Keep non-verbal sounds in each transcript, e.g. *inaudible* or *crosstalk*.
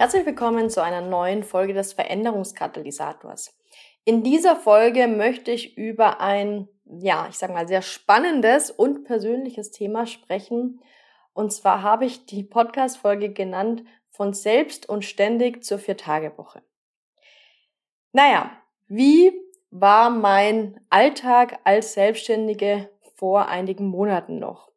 Herzlich willkommen zu einer neuen Folge des Veränderungskatalysators. In dieser Folge möchte ich über ein, ja, ich sage mal, sehr spannendes und persönliches Thema sprechen. Und zwar habe ich die Podcast-Folge genannt von selbst und ständig zur Vier-Tage-Woche. Naja, wie war mein Alltag als Selbstständige vor einigen Monaten noch?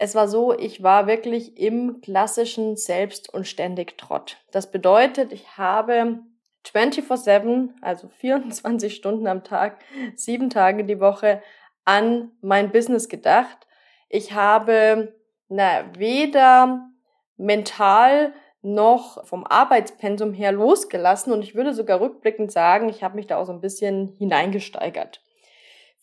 Es war so, ich war wirklich im klassischen Selbst- und ständig Trott. Das bedeutet, ich habe 24-7, also 24 Stunden am Tag, sieben Tage die Woche an mein Business gedacht. Ich habe na, weder mental noch vom Arbeitspensum her losgelassen und ich würde sogar rückblickend sagen, ich habe mich da auch so ein bisschen hineingesteigert.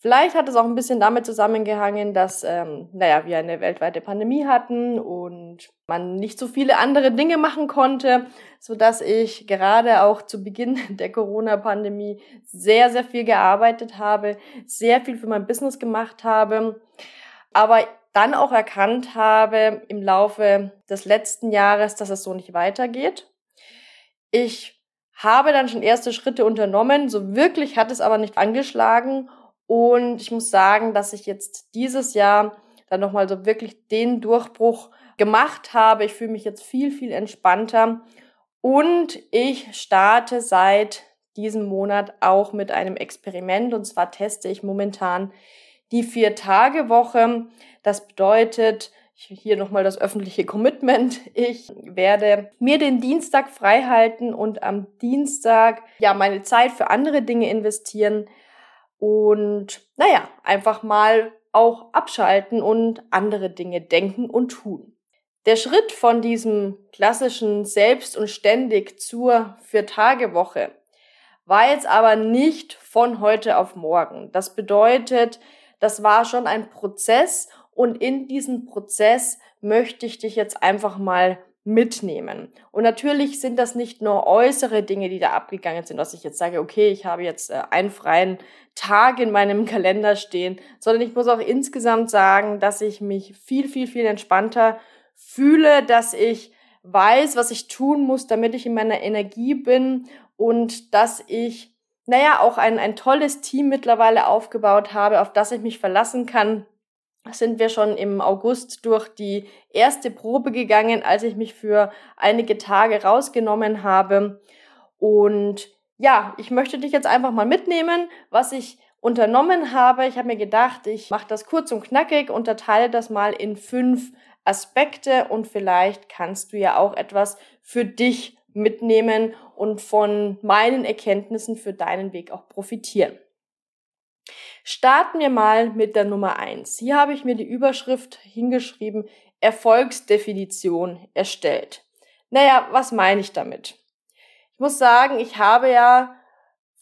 Vielleicht hat es auch ein bisschen damit zusammengehangen, dass, ähm, naja, wir eine weltweite Pandemie hatten und man nicht so viele andere Dinge machen konnte, so dass ich gerade auch zu Beginn *laughs* der Corona-Pandemie sehr, sehr viel gearbeitet habe, sehr viel für mein Business gemacht habe, aber dann auch erkannt habe im Laufe des letzten Jahres, dass es so nicht weitergeht. Ich habe dann schon erste Schritte unternommen, so wirklich hat es aber nicht angeschlagen und ich muss sagen, dass ich jetzt dieses Jahr dann nochmal so wirklich den Durchbruch gemacht habe. Ich fühle mich jetzt viel, viel entspannter. Und ich starte seit diesem Monat auch mit einem Experiment. Und zwar teste ich momentan die Vier-Tage-Woche. Das bedeutet, hier nochmal das öffentliche Commitment. Ich werde mir den Dienstag frei halten und am Dienstag ja meine Zeit für andere Dinge investieren und naja, einfach mal auch abschalten und andere Dinge denken und tun. Der Schritt von diesem klassischen Selbst und ständig zur Vier-Tage-Woche war jetzt aber nicht von heute auf morgen. Das bedeutet, das war schon ein Prozess und in diesem Prozess möchte ich dich jetzt einfach mal mitnehmen. Und natürlich sind das nicht nur äußere Dinge, die da abgegangen sind, dass ich jetzt sage, okay, ich habe jetzt äh, einen freien Tag in meinem *laughs* Kalender stehen, sondern ich muss auch insgesamt sagen, dass ich mich viel, viel, viel entspannter fühle, dass ich weiß, was ich tun muss, damit ich in meiner Energie bin und dass ich, naja, auch ein, ein tolles Team mittlerweile aufgebaut habe, auf das ich mich verlassen kann, sind wir schon im August durch die erste Probe gegangen, als ich mich für einige Tage rausgenommen habe. Und ja, ich möchte dich jetzt einfach mal mitnehmen, was ich unternommen habe. Ich habe mir gedacht, ich mache das kurz und knackig, unterteile das mal in fünf Aspekte und vielleicht kannst du ja auch etwas für dich mitnehmen und von meinen Erkenntnissen für deinen Weg auch profitieren. Starten wir mal mit der Nummer eins. Hier habe ich mir die Überschrift hingeschrieben, Erfolgsdefinition erstellt. Naja, was meine ich damit? Ich muss sagen, ich habe ja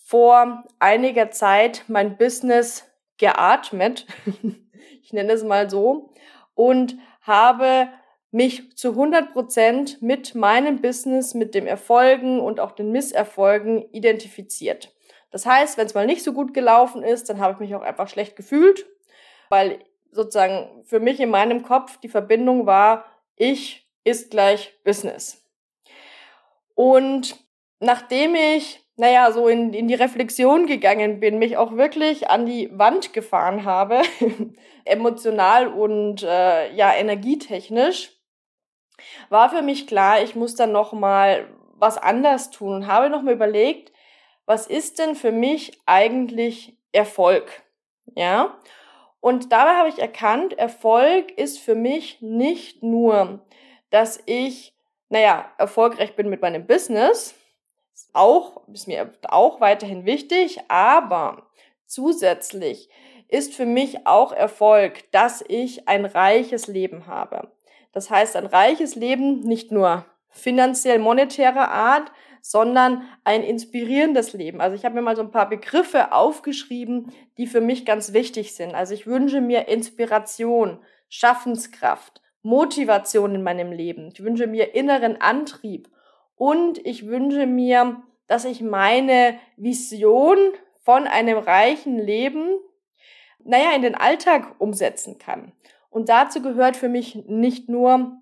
vor einiger Zeit mein Business geatmet, *laughs* ich nenne es mal so, und habe mich zu 100 Prozent mit meinem Business, mit dem Erfolgen und auch den Misserfolgen identifiziert. Das heißt, wenn es mal nicht so gut gelaufen ist, dann habe ich mich auch einfach schlecht gefühlt, weil sozusagen für mich in meinem Kopf die Verbindung war, ich ist gleich Business. Und nachdem ich, naja, so in, in die Reflexion gegangen bin, mich auch wirklich an die Wand gefahren habe, *laughs* emotional und äh, ja, energietechnisch, war für mich klar, ich muss dann noch mal was anders tun und habe noch mal überlegt, was ist denn für mich eigentlich Erfolg? Ja? Und dabei habe ich erkannt, Erfolg ist für mich nicht nur, dass ich, naja, erfolgreich bin mit meinem Business, auch, ist mir auch weiterhin wichtig, aber zusätzlich ist für mich auch Erfolg, dass ich ein reiches Leben habe. Das heißt, ein reiches Leben nicht nur finanziell monetärer Art, sondern ein inspirierendes Leben. Also ich habe mir mal so ein paar Begriffe aufgeschrieben, die für mich ganz wichtig sind. Also ich wünsche mir Inspiration, Schaffenskraft, Motivation in meinem Leben. Ich wünsche mir inneren Antrieb und ich wünsche mir, dass ich meine Vision von einem reichen Leben, naja, in den Alltag umsetzen kann. Und dazu gehört für mich nicht nur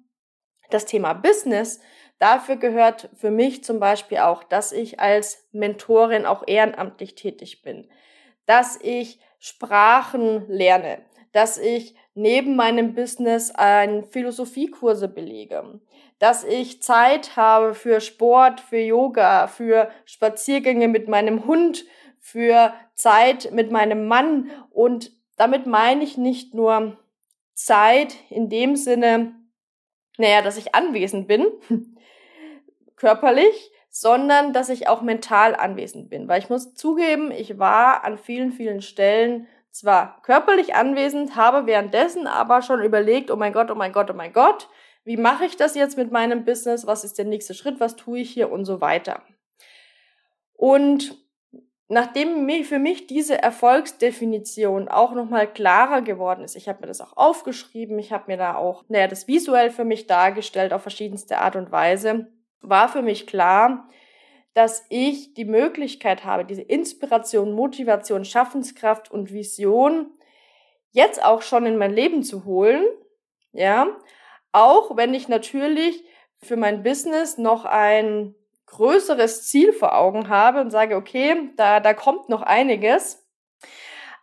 das Thema Business, Dafür gehört für mich zum Beispiel auch, dass ich als Mentorin auch ehrenamtlich tätig bin, dass ich Sprachen lerne, dass ich neben meinem Business ein Philosophiekurse belege, dass ich Zeit habe für Sport, für Yoga, für Spaziergänge mit meinem Hund, für Zeit mit meinem Mann. Und damit meine ich nicht nur Zeit in dem Sinne, naja, dass ich anwesend bin, körperlich, sondern dass ich auch mental anwesend bin. Weil ich muss zugeben, ich war an vielen, vielen Stellen zwar körperlich anwesend, habe währenddessen aber schon überlegt, oh mein Gott, oh mein Gott, oh mein Gott, wie mache ich das jetzt mit meinem Business? Was ist der nächste Schritt? Was tue ich hier und so weiter? Und nachdem für mich diese Erfolgsdefinition auch nochmal klarer geworden ist, ich habe mir das auch aufgeschrieben, ich habe mir da auch, naja, das visuell für mich dargestellt auf verschiedenste Art und Weise, war für mich klar, dass ich die Möglichkeit habe, diese Inspiration, Motivation, Schaffenskraft und Vision jetzt auch schon in mein Leben zu holen, ja, auch wenn ich natürlich für mein Business noch ein größeres Ziel vor Augen habe und sage, okay, da, da kommt noch einiges.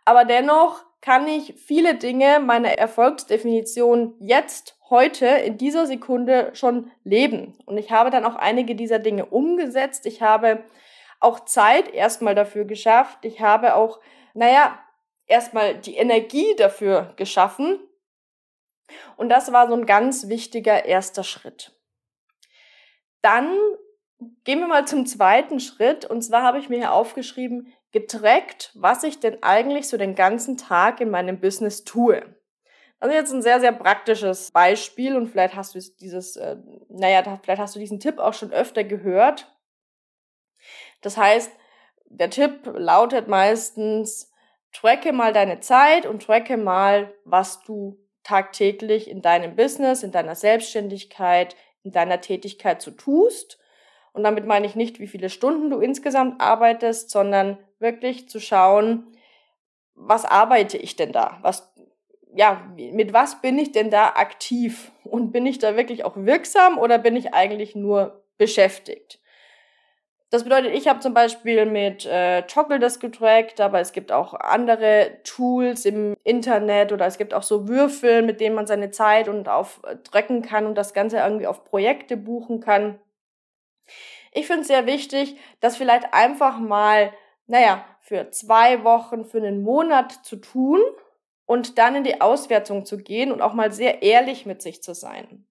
Aber dennoch kann ich viele Dinge meiner Erfolgsdefinition jetzt heute in dieser Sekunde schon leben. Und ich habe dann auch einige dieser Dinge umgesetzt. Ich habe auch Zeit erstmal dafür geschafft. Ich habe auch, naja, erstmal die Energie dafür geschaffen. Und das war so ein ganz wichtiger erster Schritt. Dann gehen wir mal zum zweiten Schritt. Und zwar habe ich mir hier aufgeschrieben, getrackt, was ich denn eigentlich so den ganzen Tag in meinem Business tue. Also jetzt ein sehr, sehr praktisches Beispiel und vielleicht hast du dieses, äh, naja, vielleicht hast du diesen Tipp auch schon öfter gehört. Das heißt, der Tipp lautet meistens, tracke mal deine Zeit und tracke mal, was du tagtäglich in deinem Business, in deiner Selbstständigkeit, in deiner Tätigkeit so tust. Und damit meine ich nicht, wie viele Stunden du insgesamt arbeitest, sondern wirklich zu schauen, was arbeite ich denn da? Was ja, mit was bin ich denn da aktiv? Und bin ich da wirklich auch wirksam oder bin ich eigentlich nur beschäftigt? Das bedeutet, ich habe zum Beispiel mit äh, Toggle das getrackt, aber es gibt auch andere Tools im Internet oder es gibt auch so Würfel, mit denen man seine Zeit und auf äh, tracken kann und das Ganze irgendwie auf Projekte buchen kann. Ich finde es sehr wichtig, das vielleicht einfach mal, naja, für zwei Wochen, für einen Monat zu tun und dann in die Auswertung zu gehen und auch mal sehr ehrlich mit sich zu sein.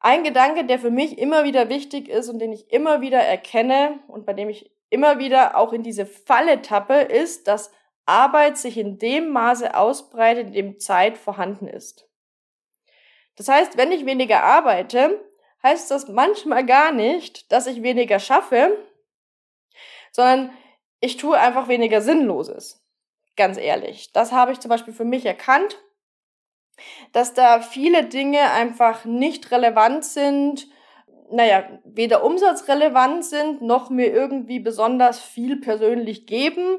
Ein Gedanke, der für mich immer wieder wichtig ist und den ich immer wieder erkenne und bei dem ich immer wieder auch in diese Falle tappe, ist, dass Arbeit sich in dem Maße ausbreitet, in dem Zeit vorhanden ist. Das heißt, wenn ich weniger arbeite, heißt das manchmal gar nicht, dass ich weniger schaffe, sondern ich tue einfach weniger Sinnloses. Ganz ehrlich. Das habe ich zum Beispiel für mich erkannt, dass da viele Dinge einfach nicht relevant sind, naja, weder umsatzrelevant sind, noch mir irgendwie besonders viel persönlich geben.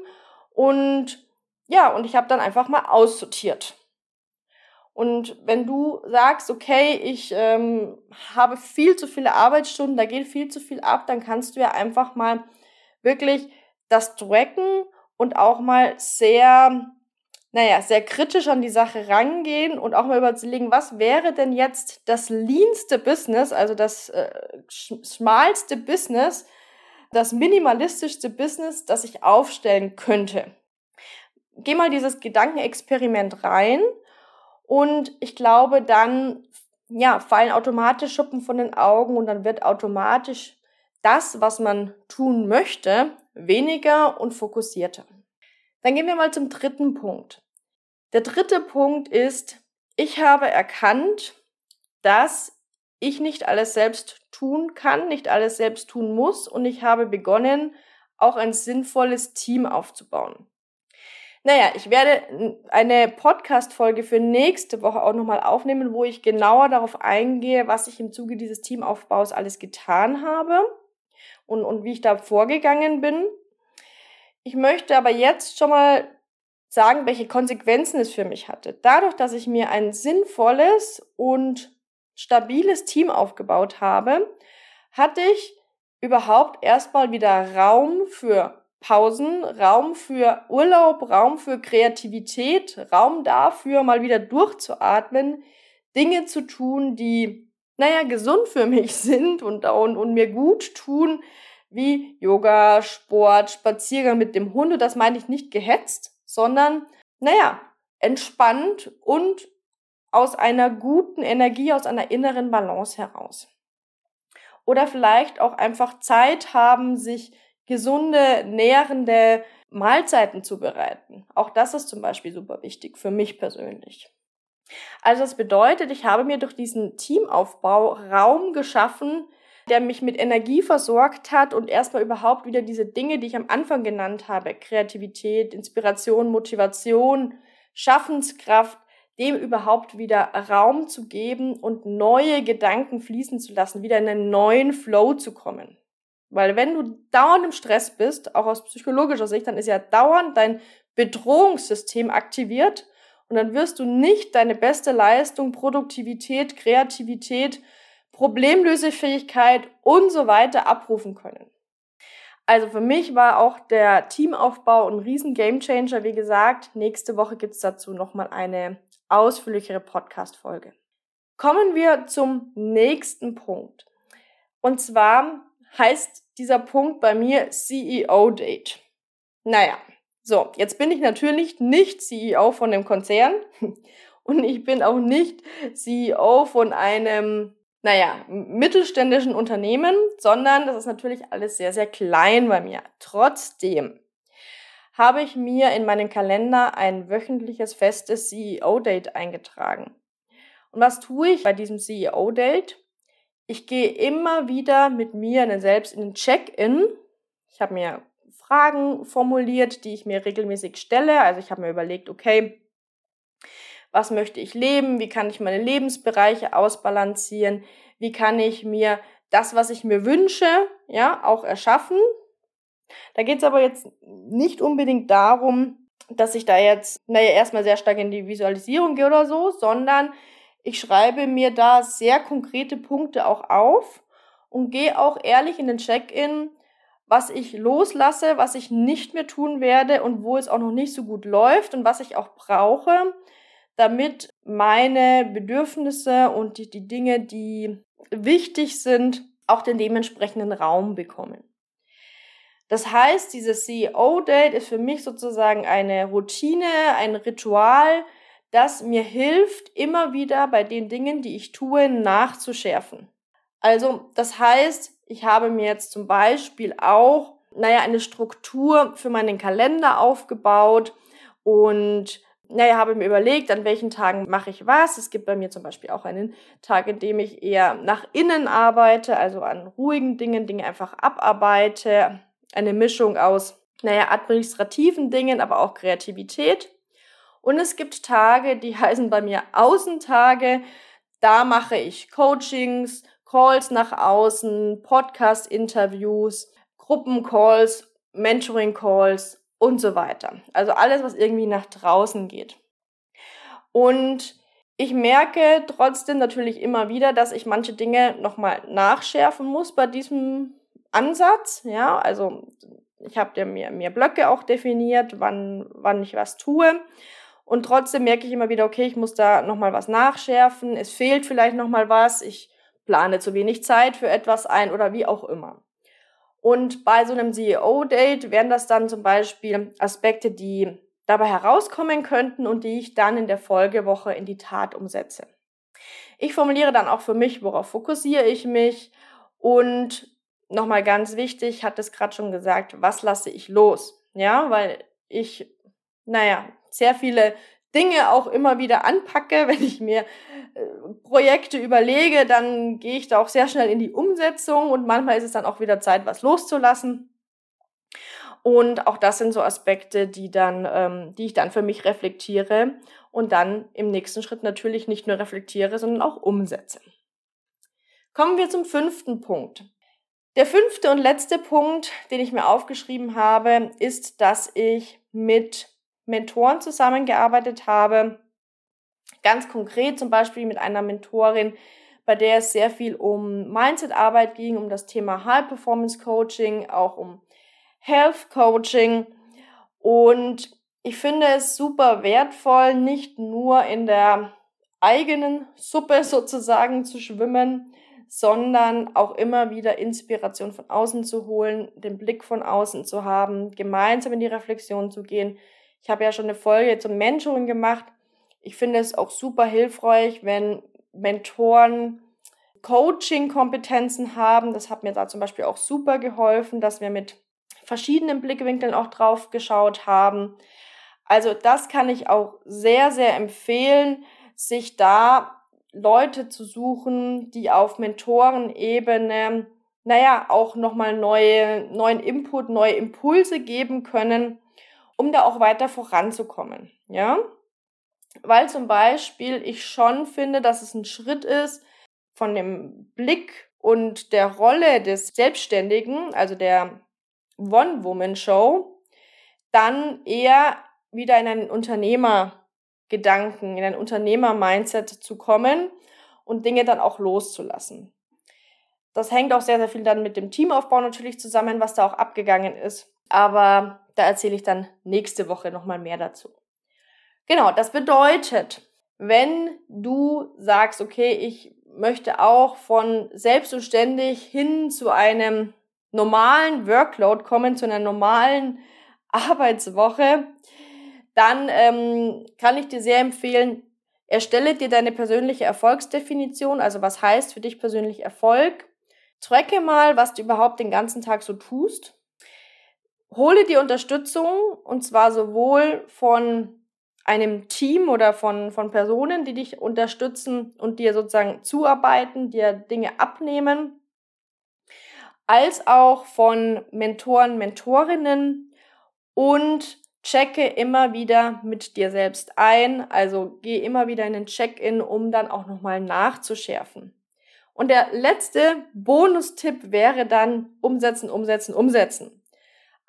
Und ja, und ich habe dann einfach mal aussortiert. Und wenn du sagst, okay, ich ähm, habe viel zu viele Arbeitsstunden, da geht viel zu viel ab, dann kannst du ja einfach mal wirklich das tracken und auch mal sehr, naja, sehr kritisch an die Sache rangehen und auch mal überlegen, was wäre denn jetzt das leanste Business, also das äh, schmalste Business, das minimalistischste Business, das ich aufstellen könnte. Geh mal dieses Gedankenexperiment rein und ich glaube, dann ja, fallen automatisch Schuppen von den Augen und dann wird automatisch das, was man tun möchte, weniger und fokussierter. Dann gehen wir mal zum dritten Punkt. Der dritte Punkt ist, ich habe erkannt, dass ich nicht alles selbst tun kann, nicht alles selbst tun muss und ich habe begonnen, auch ein sinnvolles Team aufzubauen. Naja, ich werde eine Podcast-Folge für nächste Woche auch nochmal aufnehmen, wo ich genauer darauf eingehe, was ich im Zuge dieses Teamaufbaus alles getan habe und, und wie ich da vorgegangen bin. Ich möchte aber jetzt schon mal sagen, welche Konsequenzen es für mich hatte. Dadurch, dass ich mir ein sinnvolles und stabiles Team aufgebaut habe, hatte ich überhaupt erstmal wieder Raum für Pausen, Raum für Urlaub, Raum für Kreativität, Raum dafür, mal wieder durchzuatmen, Dinge zu tun, die, naja, gesund für mich *laughs* sind und, und, und mir gut tun, wie Yoga, Sport, Spaziergang mit dem Hund. Und das meine ich nicht gehetzt, sondern, naja, entspannt und aus einer guten Energie, aus einer inneren Balance heraus. Oder vielleicht auch einfach Zeit haben, sich gesunde, nährende Mahlzeiten zu bereiten. Auch das ist zum Beispiel super wichtig für mich persönlich. Also das bedeutet, ich habe mir durch diesen Teamaufbau Raum geschaffen, der mich mit Energie versorgt hat und erstmal überhaupt wieder diese Dinge, die ich am Anfang genannt habe, Kreativität, Inspiration, Motivation, Schaffenskraft, dem überhaupt wieder Raum zu geben und neue Gedanken fließen zu lassen, wieder in einen neuen Flow zu kommen. Weil wenn du dauernd im Stress bist, auch aus psychologischer Sicht, dann ist ja dauernd dein Bedrohungssystem aktiviert und dann wirst du nicht deine beste Leistung, Produktivität, Kreativität, Problemlösefähigkeit und so weiter abrufen können. Also für mich war auch der Teamaufbau ein riesen Gamechanger. Wie gesagt, nächste Woche gibt's dazu nochmal eine ausführlichere Podcast-Folge. Kommen wir zum nächsten Punkt. Und zwar heißt dieser Punkt bei mir CEO-Date. Naja, so, jetzt bin ich natürlich nicht CEO von dem Konzern *laughs* und ich bin auch nicht CEO von einem, naja, mittelständischen Unternehmen, sondern das ist natürlich alles sehr, sehr klein bei mir. Trotzdem habe ich mir in meinen Kalender ein wöchentliches festes CEO-Date eingetragen. Und was tue ich bei diesem CEO-Date? ich gehe immer wieder mit mir selbst in den Check-in. Ich habe mir Fragen formuliert, die ich mir regelmäßig stelle. Also ich habe mir überlegt, okay, was möchte ich leben? Wie kann ich meine Lebensbereiche ausbalancieren? Wie kann ich mir das, was ich mir wünsche, ja, auch erschaffen? Da geht es aber jetzt nicht unbedingt darum, dass ich da jetzt, naja, erstmal sehr stark in die Visualisierung gehe oder so, sondern ich schreibe mir da sehr konkrete Punkte auch auf und gehe auch ehrlich in den Check-in, was ich loslasse, was ich nicht mehr tun werde und wo es auch noch nicht so gut läuft und was ich auch brauche, damit meine Bedürfnisse und die, die Dinge, die wichtig sind, auch den dementsprechenden Raum bekommen. Das heißt, dieses CEO-Date ist für mich sozusagen eine Routine, ein Ritual, das mir hilft, immer wieder bei den Dingen, die ich tue, nachzuschärfen. Also, das heißt, ich habe mir jetzt zum Beispiel auch, naja, eine Struktur für meinen Kalender aufgebaut und naja, habe mir überlegt, an welchen Tagen mache ich was. Es gibt bei mir zum Beispiel auch einen Tag, in dem ich eher nach innen arbeite, also an ruhigen Dingen, Dinge einfach abarbeite. Eine Mischung aus, naja, administrativen Dingen, aber auch Kreativität. Und es gibt Tage, die *laughs* heißen bei mir Außentage. Da mache ich Coachings, Calls nach außen, Podcast-Interviews, Gruppencalls, Mentoring-Calls und so weiter. Also alles, was irgendwie nach draußen geht. Und ich merke trotzdem natürlich immer wieder, dass ich manche Dinge nochmal nachschärfen muss bei diesem Ansatz. Ja, also ich habe mir, mir Blöcke auch definiert, wann, wann ich was tue. Und trotzdem merke ich immer wieder, okay, ich muss da nochmal was nachschärfen. Es fehlt vielleicht nochmal was. Ich plane zu wenig Zeit für etwas ein oder wie auch immer. Und bei so einem CEO-Date wären das dann zum Beispiel Aspekte, die dabei herauskommen könnten und die ich dann in der Folgewoche in die Tat umsetze. Ich formuliere dann auch für mich, worauf fokussiere ich mich und nochmal ganz wichtig, hat es gerade schon gesagt, was lasse ich los? Ja, weil ich naja, sehr viele Dinge auch immer wieder anpacke, *laughs* wenn ich mir äh, Projekte überlege, dann gehe ich da auch sehr schnell in die Umsetzung und manchmal ist es dann auch wieder Zeit, was loszulassen. Und auch das sind so Aspekte, die dann, ähm, die ich dann für mich reflektiere und dann im nächsten Schritt natürlich nicht nur reflektiere, sondern auch umsetze. Kommen wir zum fünften Punkt. Der fünfte und letzte Punkt, den ich mir aufgeschrieben habe, ist, dass ich mit Mentoren zusammengearbeitet habe. Ganz konkret zum Beispiel mit einer Mentorin, bei der es sehr viel um Mindset-Arbeit ging, um das Thema High-Performance-Coaching, auch um Health-Coaching. Und ich finde es super wertvoll, nicht nur in der eigenen Suppe *laughs* sozusagen zu schwimmen, sondern auch immer wieder Inspiration von außen zu holen, den Blick von außen zu haben, gemeinsam in die Reflexion zu gehen, ich habe ja schon eine Folge zum Mentoring gemacht. Ich finde es auch super hilfreich, wenn Mentoren Coaching-Kompetenzen haben. Das hat mir da zum Beispiel auch super geholfen, dass wir mit verschiedenen Blickwinkeln auch drauf geschaut haben. Also das kann ich auch sehr, sehr empfehlen, sich da Leute zu suchen, die auf Mentorenebene, naja, auch nochmal neue, neuen Input, neue Impulse geben können um da auch weiter voranzukommen. Ja, weil zum Beispiel ich schon finde, dass es ein Schritt ist von dem Blick und der Rolle des Selbstständigen, also der One-Woman-Show, dann eher wieder in einen Unternehmergedanken, in ein Unternehmer-Mindset zu kommen und Dinge dann auch loszulassen. Das hängt auch sehr, sehr viel dann mit dem Teamaufbau natürlich zusammen, was da auch abgegangen ist. Aber da erzähle ich dann nächste Woche nochmal mehr dazu. Genau, das bedeutet, wenn du sagst, okay, ich möchte auch von selbst und ständig hin zu einem normalen Workload kommen, zu einer normalen Arbeitswoche, dann ähm, kann ich dir sehr empfehlen, erstelle dir deine persönliche Erfolgsdefinition, also was heißt für dich persönlich Erfolg. Tracke mal, was du überhaupt den ganzen Tag so tust hole dir Unterstützung und zwar sowohl von einem Team oder von, von Personen, die dich unterstützen und dir sozusagen zuarbeiten, dir Dinge abnehmen, als auch von Mentoren, Mentorinnen und checke immer wieder mit dir selbst ein, also geh immer wieder in den Check-in, um dann auch nochmal nachzuschärfen. Und der letzte Bonustipp wäre dann umsetzen, umsetzen, umsetzen.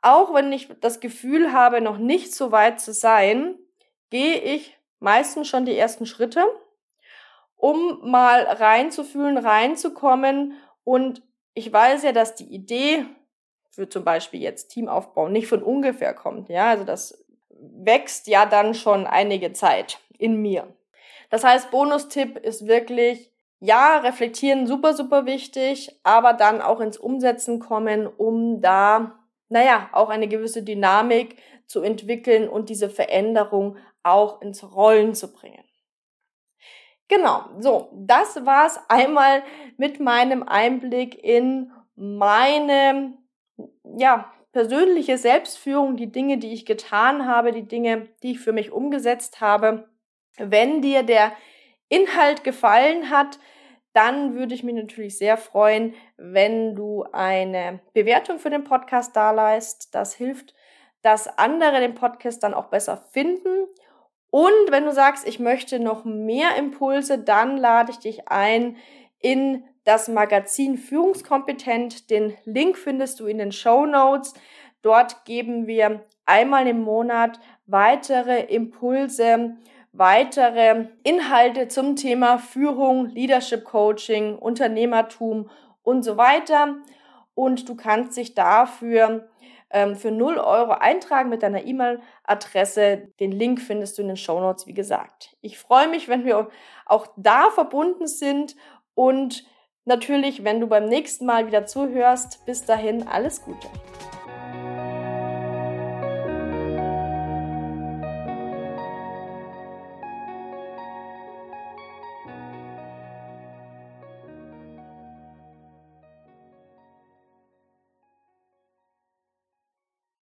Auch wenn ich das Gefühl habe, noch nicht so weit zu sein, gehe ich meistens schon die ersten Schritte, um mal reinzufühlen, reinzukommen. Und ich weiß ja, dass die Idee für zum Beispiel jetzt Teamaufbau nicht von ungefähr kommt. Ja, also das wächst ja dann schon einige Zeit in mir. Das heißt, Bonustipp ist wirklich, ja, reflektieren super, super wichtig, aber dann auch ins Umsetzen kommen, um da naja, auch eine gewisse Dynamik zu entwickeln und diese Veränderung auch ins Rollen zu bringen. Genau, so, das war's einmal mit meinem Einblick in meine, ja, persönliche Selbstführung, die Dinge, die ich getan habe, die Dinge, die ich für mich umgesetzt habe. Wenn dir der Inhalt gefallen hat, dann würde ich mich natürlich sehr freuen, wenn du eine Bewertung für den Podcast dalässt. Das hilft, dass andere den Podcast dann auch besser finden. Und wenn du sagst, ich möchte noch mehr Impulse, dann lade ich dich ein in das Magazin Führungskompetent. Den Link findest du in den Show Notes. Dort geben wir einmal im Monat weitere Impulse weitere Inhalte zum Thema Führung, Leadership Coaching, Unternehmertum und so weiter. Und du kannst dich dafür ähm, für 0 Euro eintragen mit deiner E-Mail-Adresse. Den Link findest du in den Show Notes, wie gesagt. Ich freue mich, wenn wir auch da verbunden sind und natürlich, wenn du beim nächsten Mal wieder zuhörst. Bis dahin, alles Gute.